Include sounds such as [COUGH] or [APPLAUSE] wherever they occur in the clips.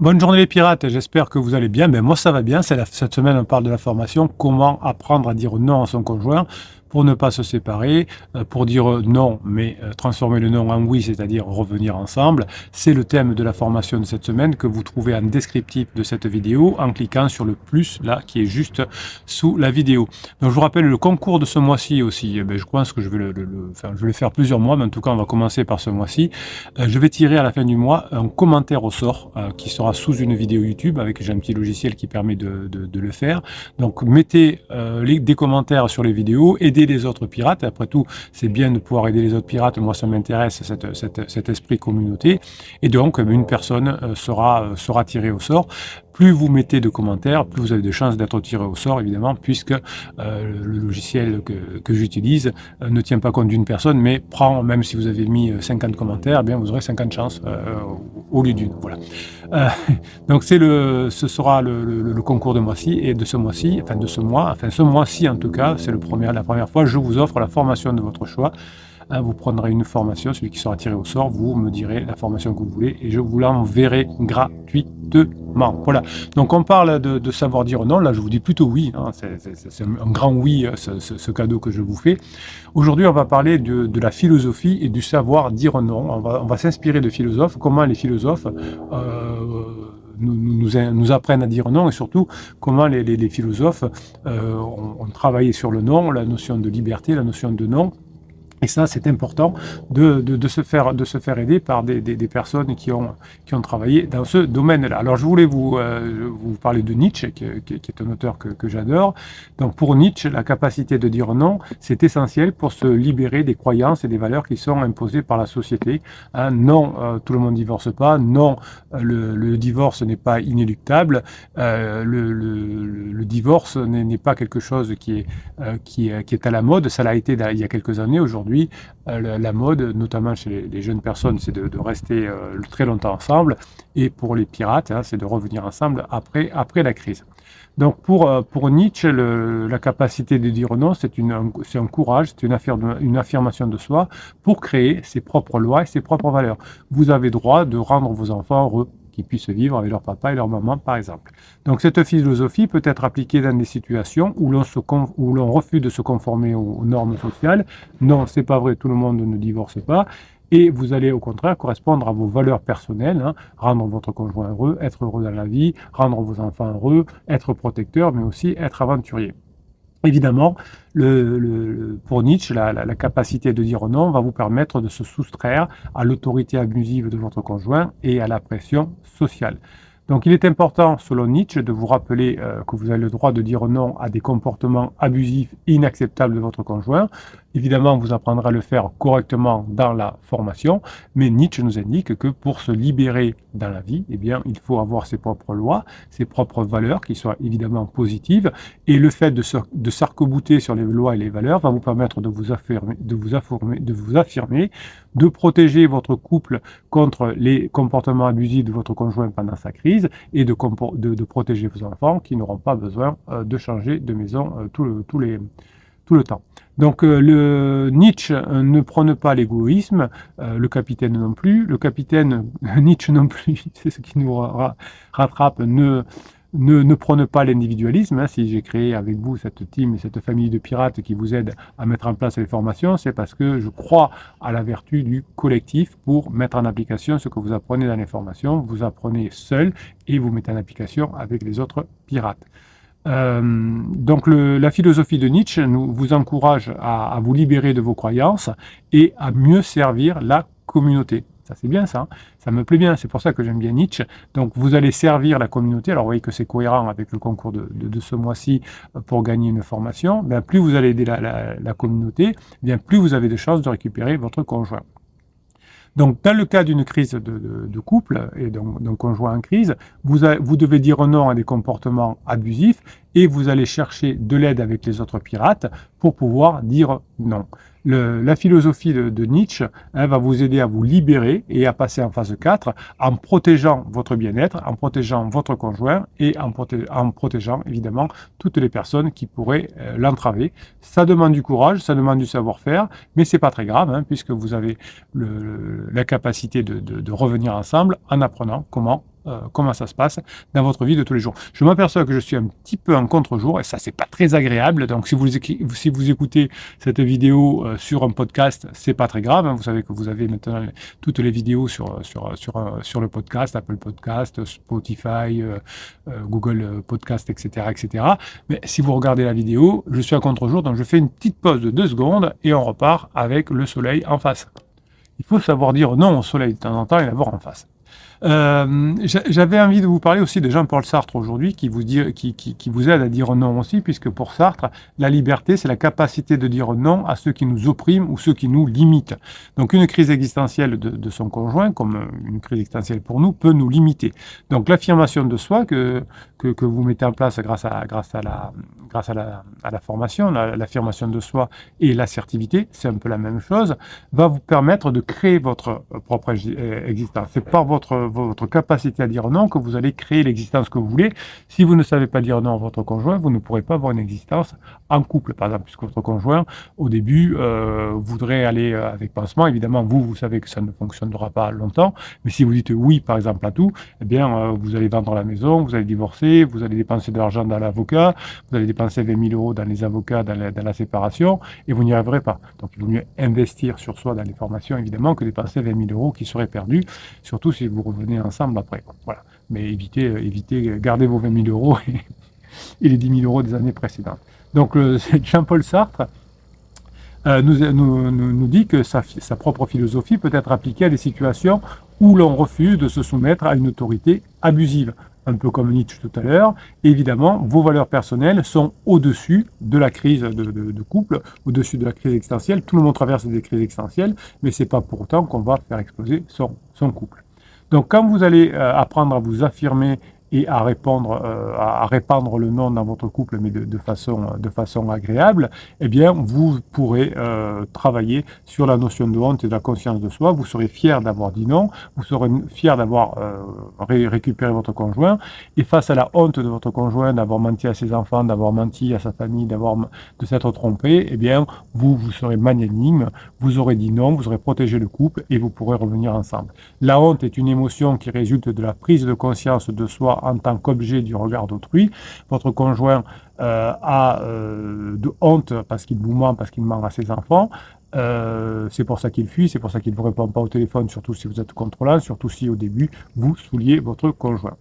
Bonne journée les pirates, j'espère que vous allez bien. Ben moi ça va bien, cette semaine on parle de la formation, comment apprendre à dire non à son conjoint pour ne pas se séparer, euh, pour dire non, mais euh, transformer le non en oui, c'est-à-dire revenir ensemble. C'est le thème de la formation de cette semaine que vous trouvez en descriptif de cette vidéo en cliquant sur le plus là qui est juste sous la vidéo. Donc je vous rappelle le concours de ce mois-ci aussi. Eh ben, je pense que je vais le, enfin, je vais le faire plusieurs mois, mais en tout cas on va commencer par ce mois-ci. Euh, je vais tirer à la fin du mois un commentaire au sort qui sera sous une vidéo YouTube avec j'ai un petit logiciel qui permet de, de, le faire. Donc mettez les, des commentaires sur les vidéos, les autres pirates. Après tout, c'est bien de pouvoir aider les autres pirates. Moi, ça m'intéresse, cet esprit communauté. Et donc, une personne euh, euh, sera tirée au sort plus vous mettez de commentaires, plus vous avez de chances d'être tiré au sort, évidemment, puisque euh, le logiciel que, j'utilise ne tient pas compte d'une personne, mais prend, même si vous avez mis 50 commentaires, eh bien vous aurez 50 chances au lieu d'une. Voilà. [LAUGHS] donc c'est le, ce sera le, concours de mois-ci et de ce mois-ci, enfin de ce mois, enfin ce mois-ci en tout cas, c'est la première fois, je vous offre la formation de votre choix. Hein, vous prendrez une formation, celui qui sera tiré au sort, vous me direz la formation que vous voulez et je vous l'enverrai gratuitement. Voilà. Donc on parle de, savoir dire non. Là, je vous dis plutôt oui. Hein. C'est un grand oui, euh, ce, cadeau que je vous fais. Aujourd'hui, on va parler de, la philosophie et du savoir dire non. On va, s'inspirer de philosophes. Comment les philosophes euh, nous, apprennent à dire non et surtout comment les, philosophes euh, ont, travaillé sur le non, la notion de liberté, la notion de non. Et ça, c'est important de, de, se faire, de se faire aider par des, des, des, personnes qui ont, qui ont travaillé dans ce domaine-là. Alors, je voulais vous, euh, vous parler de Nietzsche, qui, qui, est un auteur que, que j'adore. Donc, pour Nietzsche, la capacité de dire non, c'est essentiel pour se libérer des croyances et des valeurs qui sont imposées par la société. Hein, non, euh, tout le monde divorce pas. Non, euh, le, le divorce n'est pas inéluctable. Euh, le, le, le, divorce n'est pas quelque chose qui est, qui, qui est à la mode. Ça l'a été il y a quelques années. Aujourd'hui, euh, la, mode, notamment chez les, jeunes personnes, c'est de, rester euh, très longtemps ensemble. Et pour les pirates, hein, c'est de revenir ensemble après, après la crise. Donc pour, euh, pour Nietzsche, la capacité de dire non, c'est un courage, c'est une, une affirmation de soi pour créer ses propres lois et ses propres valeurs. Vous avez droit de rendre vos enfants heureux qui puissent vivre avec leur papa et leur maman, par exemple. Donc cette philosophie peut être appliquée dans des situations où l'on, refuse de se conformer aux, normes sociales. Non, c'est pas vrai, tout le monde ne divorce pas. Et vous allez au contraire correspondre à vos valeurs personnelles, hein. rendre votre conjoint heureux, être heureux dans la vie, rendre vos enfants heureux, être protecteur, mais aussi être aventurier. Évidemment, pour Nietzsche, la, la, capacité de dire non va vous permettre de se soustraire à l'autorité abusive de votre conjoint et à la pression sociale. Donc il est important, selon Nietzsche, de vous rappeler euh, que vous avez le droit de dire non à des comportements abusifs inacceptables de votre conjoint. Évidemment, vous apprendrez à le faire correctement dans la formation, mais Nietzsche nous indique que pour se libérer dans la vie, eh bien, il faut avoir ses propres lois, ses propres valeurs qui soient évidemment positives, et le fait de, de s'arc-bouter sur les lois et les valeurs va vous permettre de vous affirmer, de vous affirmer, de vous affirmer, de protéger votre couple contre les comportements abusifs de votre conjoint pendant sa crise et de, de, protéger vos enfants qui n'auront pas besoin euh, de changer de maison euh, tout, le, les, tout le temps. Donc euh, le Nietzsche ne prône pas l'égoïsme, le capitaine non plus, le capitaine [LAUGHS] Nietzsche non plus, [LAUGHS] c'est ce qui nous rattrape, ne ne, ne prône pas l'individualisme. Hein. Si j'ai créé avec vous cette team et cette famille de pirates qui vous aide à mettre en place les formations, c'est parce que je crois à la vertu du collectif pour mettre en application ce que vous apprenez dans les formations. Vous apprenez seul et vous mettez en application avec les autres pirates. Euh, donc la philosophie de Nietzsche nous, vous encourage à, vous libérer de vos croyances et à mieux servir la communauté. Ça, c'est bien ça. Hein. Ça me plaît bien. C'est pour ça que j'aime bien Nietzsche. Donc, vous allez servir la communauté. Alors, vous voyez que c'est cohérent avec le concours de, ce mois-ci euh, pour gagner une formation. Bien, plus vous allez aider la, communauté, bien plus vous avez de chances de récupérer votre conjoint. Donc, dans le cas d'une crise de, couple et d'un conjoint en crise, vous, devez dire non à des comportements abusifs et vous allez chercher de l'aide avec les autres pirates pour pouvoir dire non la philosophie de, Nietzsche hein, va vous aider à vous libérer et à passer en phase 4 en protégeant votre bien-être, en protégeant votre conjoint et en, protégeant évidemment toutes les personnes qui pourraient euh, l'entraver. Ça demande du courage, ça demande du savoir-faire, mais c'est pas très grave hein, puisque vous avez la capacité de revenir ensemble en apprenant comment euh, comment ça se passe dans votre vie de tous les jours. Je m'aperçois que je suis un petit peu en contre-jour et ça c'est pas très agréable. Donc si vous si écoutez cette vidéo euh, sur un podcast, c'est pas très grave. Hein. Vous savez que vous avez maintenant toutes les vidéos sur euh, le podcast, Apple Podcast, Spotify, Google Podcast, etc., etc. Mais si vous regardez la vidéo, je suis à contre-jour, donc je fais une petite pause de deux secondes et on repart avec le soleil en face. Il faut savoir dire non au soleil de temps en temps et l'avoir en face. Euh, j'avais envie de vous parler aussi de Jean-Paul Sartre aujourd'hui, qui vous, aide à dire non aussi, puisque pour Sartre, la liberté, c'est la capacité de dire non à ceux qui nous oppriment ou ceux qui nous limitent. Donc une crise existentielle de, son conjoint, comme une crise existentielle pour nous, peut nous limiter. Donc l'affirmation de soi que, vous mettez en place grâce à, la, formation, l'affirmation de soi et l'assertivité, c'est un peu la même chose, va vous permettre de créer votre propre existence. C'est par votre votre capacité à dire non que vous allez créer l'existence que vous voulez. Si vous ne savez pas dire non à votre conjoint, vous ne pourrez pas avoir une existence en couple, par exemple, puisque votre conjoint, au début, euh, voudrait aller euh, avec pansement. Évidemment, vous, vous savez que ça ne fonctionnera pas longtemps, mais si vous dites oui, par exemple, à tout, eh bien, euh, vous allez vendre la maison, vous allez divorcer, vous allez dépenser de l'argent dans l'avocat, vous allez dépenser 20 000 euros dans les avocats, dans la, séparation, et vous n'y arriverez pas. Donc, il vaut mieux investir sur soi dans les formations, évidemment, que dépenser 20 000 euros qui seraient perdus, surtout si vous revenez ensemble après. Voilà. Mais évitez, euh, évitez, euh, gardez vos 20 000 euros [LAUGHS] et, les 10 000 euros des années précédentes. Donc [LAUGHS] Jean-Paul Sartre euh, nous, nous, nous, dit que sa, sa, propre philosophie peut être appliquée à des situations où l'on refuse de se soumettre à une autorité abusive. Un peu comme Nietzsche tout à l'heure. Évidemment, vos valeurs personnelles sont au-dessus de la crise de, de, de couple, au-dessus de la crise existentielle. Tout le monde traverse des crises existentielles, mais c'est pas pour autant qu'on va faire exploser son, son couple. Donc quand vous allez euh, apprendre à vous affirmer et à répondre, euh, à répandre le nom dans votre couple, mais de, façon, de façon agréable, eh bien, vous pourrez euh, travailler sur la notion de honte et de la conscience de soi. Vous serez fier d'avoir dit non, vous serez fier d'avoir euh, ré récupéré votre conjoint, et face à la honte de votre conjoint d'avoir menti à ses enfants, d'avoir menti à sa famille, d'avoir de s'être trompé, eh bien, vous vous serez magnanime, vous aurez dit non, vous aurez protégé le couple et vous pourrez revenir ensemble. La honte est une émotion qui résulte de la prise de conscience de soi en tant qu'objet du regard d'autrui. Votre conjoint euh, a euh, de honte parce qu'il vous ment, parce qu'il ment à ses enfants. Euh, c'est pour ça qu'il fuit, c'est pour ça qu'il ne vous répond pas au téléphone, surtout si vous êtes contrôlant, surtout si au début vous souliez votre conjoint.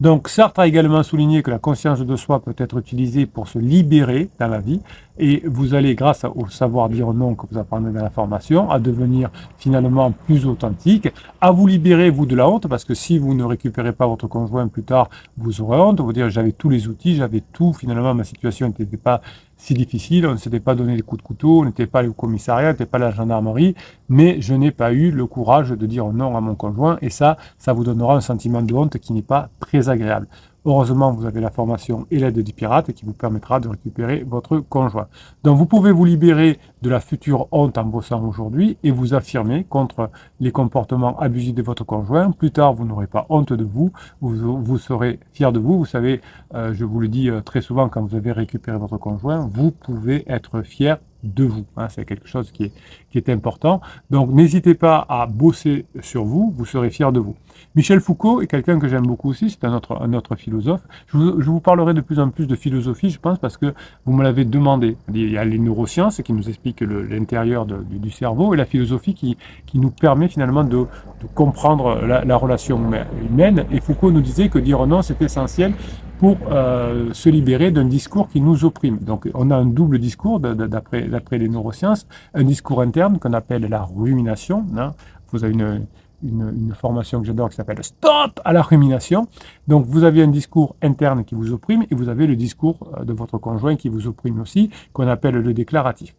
Donc Sartre a également souligné que la conscience de soi peut être utilisée pour se libérer dans la vie. Et vous allez, grâce au savoir dire non que vous apprenez dans la formation, à devenir finalement plus authentique, à vous libérer, vous, de la honte, parce que si vous ne récupérez pas votre conjoint plus tard, vous aurez honte, vous dire j'avais tous les outils, j'avais tout, finalement ma situation n'était pas si difficile, on ne s'était pas donné les coups de couteau, on n'était pas au commissariat, on n'était pas à la gendarmerie, mais je n'ai pas eu le courage de dire non à mon conjoint, et ça, ça vous donnera un sentiment de honte qui n'est pas très agréable. Heureusement, vous avez la formation et l'aide du pirate qui vous permettra de récupérer votre conjoint. Donc vous pouvez vous libérer de la future honte en bossant aujourd'hui et vous affirmer contre les comportements abusifs de votre conjoint. Plus tard, vous n'aurez pas honte de vous, vous, serez fier de vous. Vous savez, euh, je vous le dis euh, très souvent quand vous avez récupéré votre conjoint, vous pouvez être fier de vous. Hein, c'est quelque chose qui est, qui est important. Donc n'hésitez pas à bosser sur vous, vous serez fier de vous. Michel Foucault est quelqu'un que j'aime beaucoup aussi, c'est un autre, un autre philosophe. Je vous, je vous, parlerai de plus en plus de philosophie, je pense, parce que vous me l'avez demandé. Il y a les neurosciences qui nous expliquent l'intérieur du, cerveau et la philosophie qui, qui nous permet finalement de, de comprendre la relation humaine. Et Foucault nous disait que dire non, c'est essentiel pour euh, se libérer d'un discours qui nous opprime. Donc on a un double discours d'après les neurosciences, un discours interne qu'on appelle la rumination. Hein. Vous avez une, une, formation que j'adore qui s'appelle Stop à la rumination. Donc vous avez un discours interne qui vous opprime et vous avez le discours euh, de votre conjoint qui vous opprime aussi, qu'on appelle le déclaratif.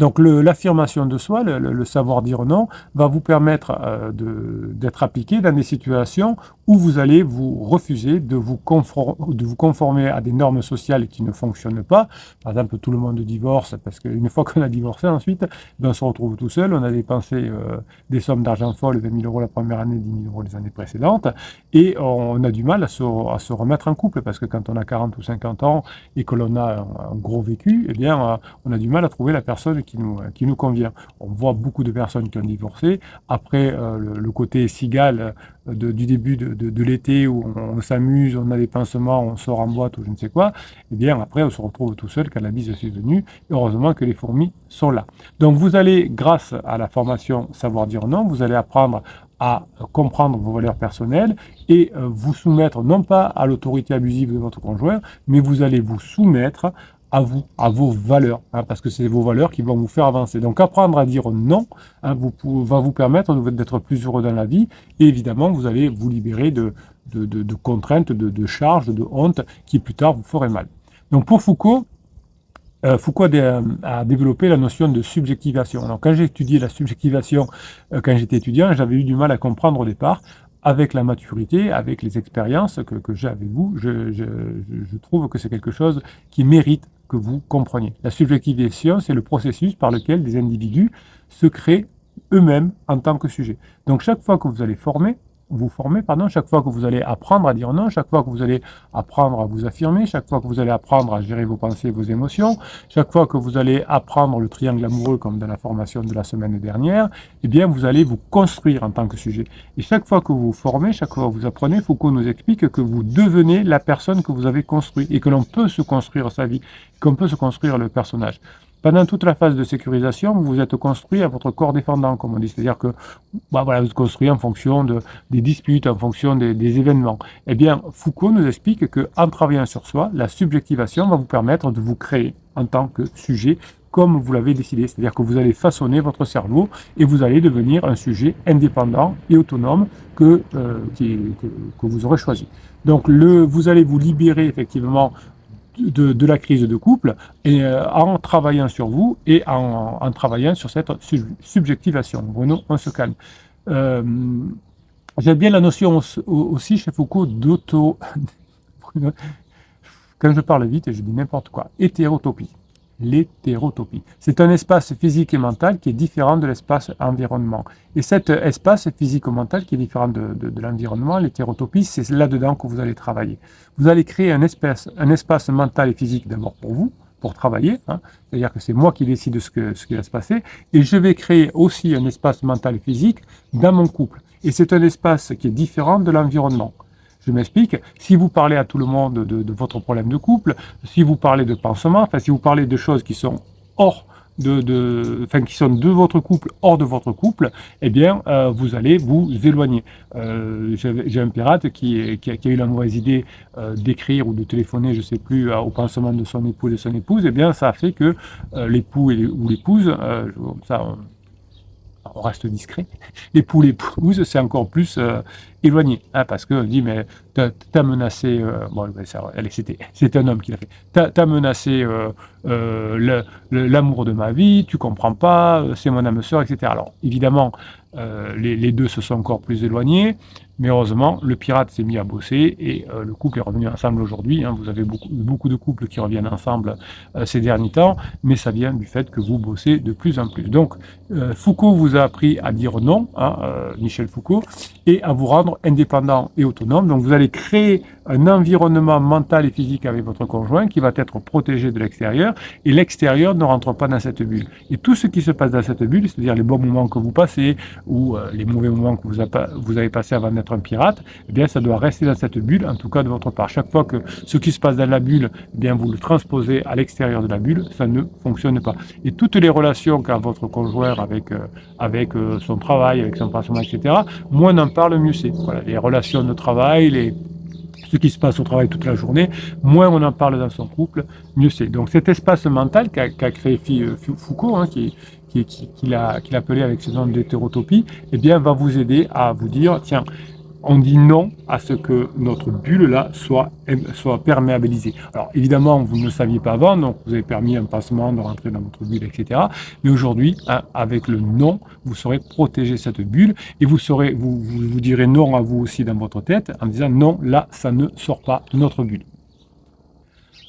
Donc l'affirmation de soi, le, savoir dire non, va vous permettre euh, d'être appliqué dans des situations où vous allez vous refuser de vous, de vous conformer à des normes sociales qui ne fonctionnent pas. Par exemple, tout le monde divorce parce qu'une fois qu'on a divorcé, ensuite, ben, on se retrouve tout seul, on a dépensé euh, des sommes d'argent folles, 20 000 euros la première année, 10 000 euros les années précédentes, et on a du mal à se, remettre en couple parce que quand on a 40 ou 50 ans et que l'on a un, gros vécu, eh bien, euh, on a du mal à trouver la personne qui nous, qui nous convient. On voit beaucoup de personnes qui ont divorcé. Après le, côté cigale du début de, l'été où on, s'amuse, on a des pansements, on sort en boîte ou je ne sais quoi, eh bien après on se retrouve tout seul quand la bise est venue. Heureusement que les fourmis sont là. Donc vous allez, grâce à la formation Savoir dire non, vous allez apprendre à comprendre vos valeurs personnelles et euh, vous soumettre non pas à l'autorité abusive de votre conjoint, mais vous allez vous soumettre à vous, à vos valeurs, hein, parce que c'est vos valeurs qui vont vous faire avancer. Donc apprendre à dire non hein, va vous permettre d'être plus heureux dans la vie, et évidemment vous allez vous libérer de, contraintes, de, charges, de honte qui plus tard vous feraient mal. Donc pour Foucault, euh, Foucault a, développé la notion de subjectivation. Alors, quand j'ai étudié la subjectivation, euh, quand j'étais étudiant, j'avais eu du mal à comprendre au départ. Avec la maturité, avec les expériences que, j'ai avec vous, je trouve que c'est quelque chose qui mérite que vous compreniez. La subjectivation, c'est le processus par lequel des individus se créent eux-mêmes en tant que sujet. Donc chaque fois que vous allez former, vous former, pardon, chaque fois que vous allez apprendre à dire non, chaque fois que vous allez apprendre à vous affirmer, chaque fois que vous allez apprendre à gérer vos pensées vos émotions, chaque fois que vous allez apprendre le triangle amoureux comme dans la formation de la semaine dernière, eh bien, vous allez vous construire en tant que sujet. Et chaque fois que vous vous formez, chaque fois que vous apprenez, Foucault nous explique que vous devenez la personne que vous avez construite et que l'on peut se construire sa vie, qu'on peut se construire le personnage. Pendant toute la phase de sécurisation, vous vous êtes construit à votre corps défendant, comme on dit. C'est-à-dire que bah voilà, vous êtes construit en fonction de, des disputes, en fonction des, des, événements. Eh bien, Foucault nous explique qu'en travaillant sur soi, la subjectivation va vous permettre de vous créer en tant que sujet comme vous l'avez décidé. C'est-à-dire que vous allez façonner votre cerveau et vous allez devenir un sujet indépendant et autonome que, euh, qui, que, que, vous aurez choisi. Donc le, vous allez vous libérer effectivement de, la crise de couple et euh, en travaillant sur vous et en, travaillant sur cette subjectivation. Bruno, on se calme. Euh, J'aime bien la notion aussi chez Foucault d'auto. [LAUGHS] Quand je parle vite, je dis n'importe quoi. Hétérotopie l'hétérotopie. C'est un espace physique et mental qui est différent de l'espace environnement. Et cet espace physique et mental qui est différent de, l'environnement, l'hétérotopie, c'est là-dedans que vous allez travailler. Vous allez créer un espace, un espace mental et physique d'abord pour vous, pour travailler, hein. c'est-à-dire que c'est moi qui décide de ce, que, ce qui va se passer, et je vais créer aussi un espace mental et physique dans mon couple. Et c'est un espace qui est différent de l'environnement. Je m'explique. Si vous parlez à tout le monde de, votre problème de couple, si vous parlez de pansement, enfin, si vous parlez de choses qui sont hors de, de, enfin, qui sont de votre couple, hors de votre couple, eh bien, euh, vous allez vous éloigner. Euh, J'ai un pirate qui, qui, a, qui, a, eu la mauvaise idée euh, d'écrire ou de téléphoner, je ne sais plus, au pansement de son époux et de son épouse. Eh bien, ça a fait que euh, l'époux ou l'épouse, ça, on reste discret. [LAUGHS] L'époux, l'épouse, c'est encore plus euh, éloigné, hein, parce que dit mais t'as menacé, euh, bon, ben, c'était, [LAUGHS] c'est un homme qui l'a fait. T'as as menacé euh, l'amour de ma vie, tu comprends pas, c'est mon âme sœur, etc. Alors évidemment, les, les, deux se sont encore plus éloignés. Mais heureusement, le pirate s'est mis à bosser et euh, le couple est revenu ensemble aujourd'hui. Hein. Vous avez beaucoup, beaucoup, de couples qui reviennent ensemble euh, ces derniers temps, mais ça vient du fait que vous bossez de plus en plus. Donc, euh, Foucault vous a appris à dire non, hein, Michel Foucault, et à vous rendre indépendant et autonome. Donc, vous allez créer un environnement mental et physique avec votre conjoint qui va être protégé de l'extérieur, et l'extérieur ne rentre pas dans cette bulle. Et tout ce qui se passe dans cette bulle, c'est-à-dire les bons moments que vous passez ou les mauvais moments que vous, vous avez passés avant d'être un pirate, eh bien, ça doit rester dans cette bulle, en tout cas de votre part. Chaque fois que ce qui se passe dans la bulle, eh bien, vous le transposez à l'extérieur de la bulle, ça ne fonctionne pas. Et toutes les relations qu'a votre conjoint avec, euh, avec euh, son travail, avec son patron, etc., moins on en parle, mieux c'est. Voilà, les relations de travail, les ce qui se passe au travail toute la journée, moins on en parle dans son couple, mieux c'est. Donc cet espace mental qu'a créé euh, Foucault, hein, qui, qui, avec ce nom d'hétérotopie, eh bien, va vous aider à vous dire, tiens, on dit non à ce que notre bulle-là soit, soit perméabilisée. Alors évidemment, vous ne le saviez pas avant, donc vous avez permis un passement de rentrer dans votre bulle, etc. Mais aujourd'hui, hein, avec le non, vous saurez protéger cette bulle et vous, saurez, vous, vous direz non à vous aussi dans votre tête en disant non, là, ça ne sort pas de notre bulle.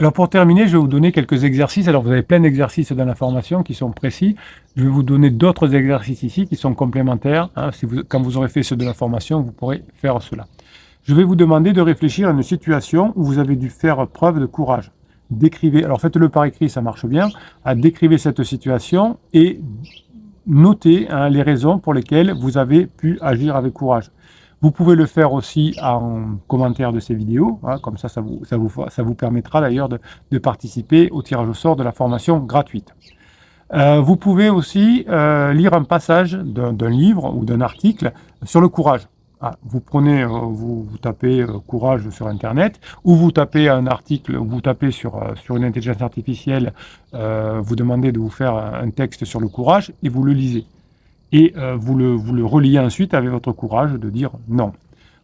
Alors pour terminer, je vais vous donner quelques exercices. Alors vous avez plein d'exercices dans la formation qui sont précis. Je vais vous donner d'autres exercices ici qui sont complémentaires. Hein. Si quand vous aurez fait ceux de la formation, vous pourrez faire cela. Je vais vous demander de réfléchir à une situation où vous avez dû faire preuve de courage. décrivez, alors faites-le par écrit, ça marche bien, à décrivez cette situation et notez hein, les raisons pour lesquelles vous avez pu agir avec courage. Vous pouvez le faire aussi en commentaire de ces vidéos, hein, comme ça, ça vous, ça vous, ça vous permettra d'ailleurs de, participer au tirage au sort de la formation gratuite. Euh, vous pouvez aussi euh, lire un passage d'un livre ou d'un article sur le courage. Ah, vous prenez, euh, vous, vous, tapez courage sur Internet, ou vous tapez un article, vous tapez sur, sur une intelligence artificielle, vous demandez de vous faire un texte sur le courage, et vous le lisez et euh, vous, le, vous le reliez ensuite avec votre courage de dire non.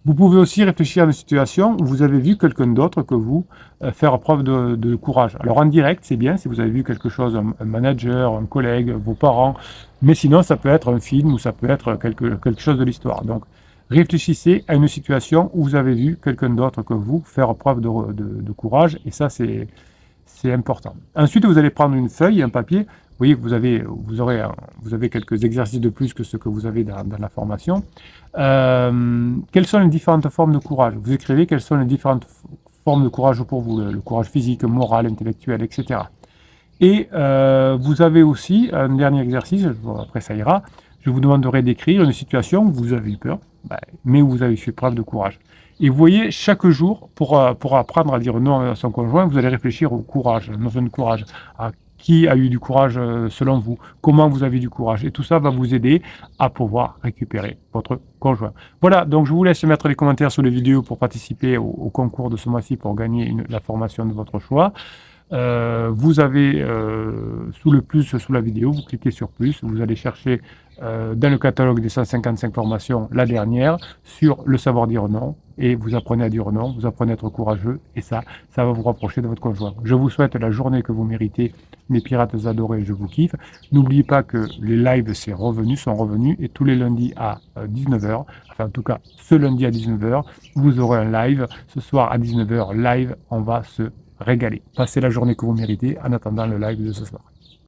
Vous pouvez aussi réfléchir à une situation où vous avez vu quelqu'un d'autre que vous euh, faire preuve de, de, courage. Alors en direct, c'est bien si vous avez vu quelque chose, un, manager, un collègue, vos parents, mais sinon ça peut être un film ou ça peut être quelque, quelque chose de l'histoire. Donc réfléchissez à une situation où vous avez vu quelqu'un d'autre que vous faire preuve de, de, de courage et ça c'est c'est important. Ensuite, vous allez prendre une feuille, un papier. Vous voyez que vous avez, quelques exercices de plus que ce que vous avez dans, la formation. Euh, quelles sont les différentes formes de courage? Vous écrivez quelles sont les différentes formes de courage pour vous, le, courage physique, moral, intellectuel, etc. Et euh, vous avez aussi un dernier exercice, après ça ira, je vous demanderai d'écrire une situation où vous avez eu peur, mais où vous avez fait preuve de courage. Et vous voyez, chaque jour, pour, euh, pour apprendre à dire non à son conjoint, vous allez réfléchir au courage, la notion de courage. À qui a eu du courage euh, selon vous? Comment vous avez du courage? Et tout ça va vous aider à pouvoir récupérer votre conjoint. Voilà, donc je vous laisse mettre les commentaires sous les vidéos pour participer au, au concours de ce mois-ci pour gagner une, la formation de votre choix. Euh, vous avez euh, sous le plus sous la vidéo, vous cliquez sur plus, vous allez chercher euh, dans le catalogue des 155 formations la dernière sur le savoir dire non et vous apprenez à dire non, vous apprenez à être courageux et ça, ça va vous rapprocher de votre conjoint. Je vous souhaite la journée que vous méritez, mes pirates adorés, je vous kiffe. N'oubliez pas que les lives c'est revenus, sont revenus et tous les lundis à 19h, enfin en tout cas ce lundi à 19h, vous aurez un live. Ce soir à 19h live, on va se régaler. Passez la journée que vous méritez en attendant le live de ce soir.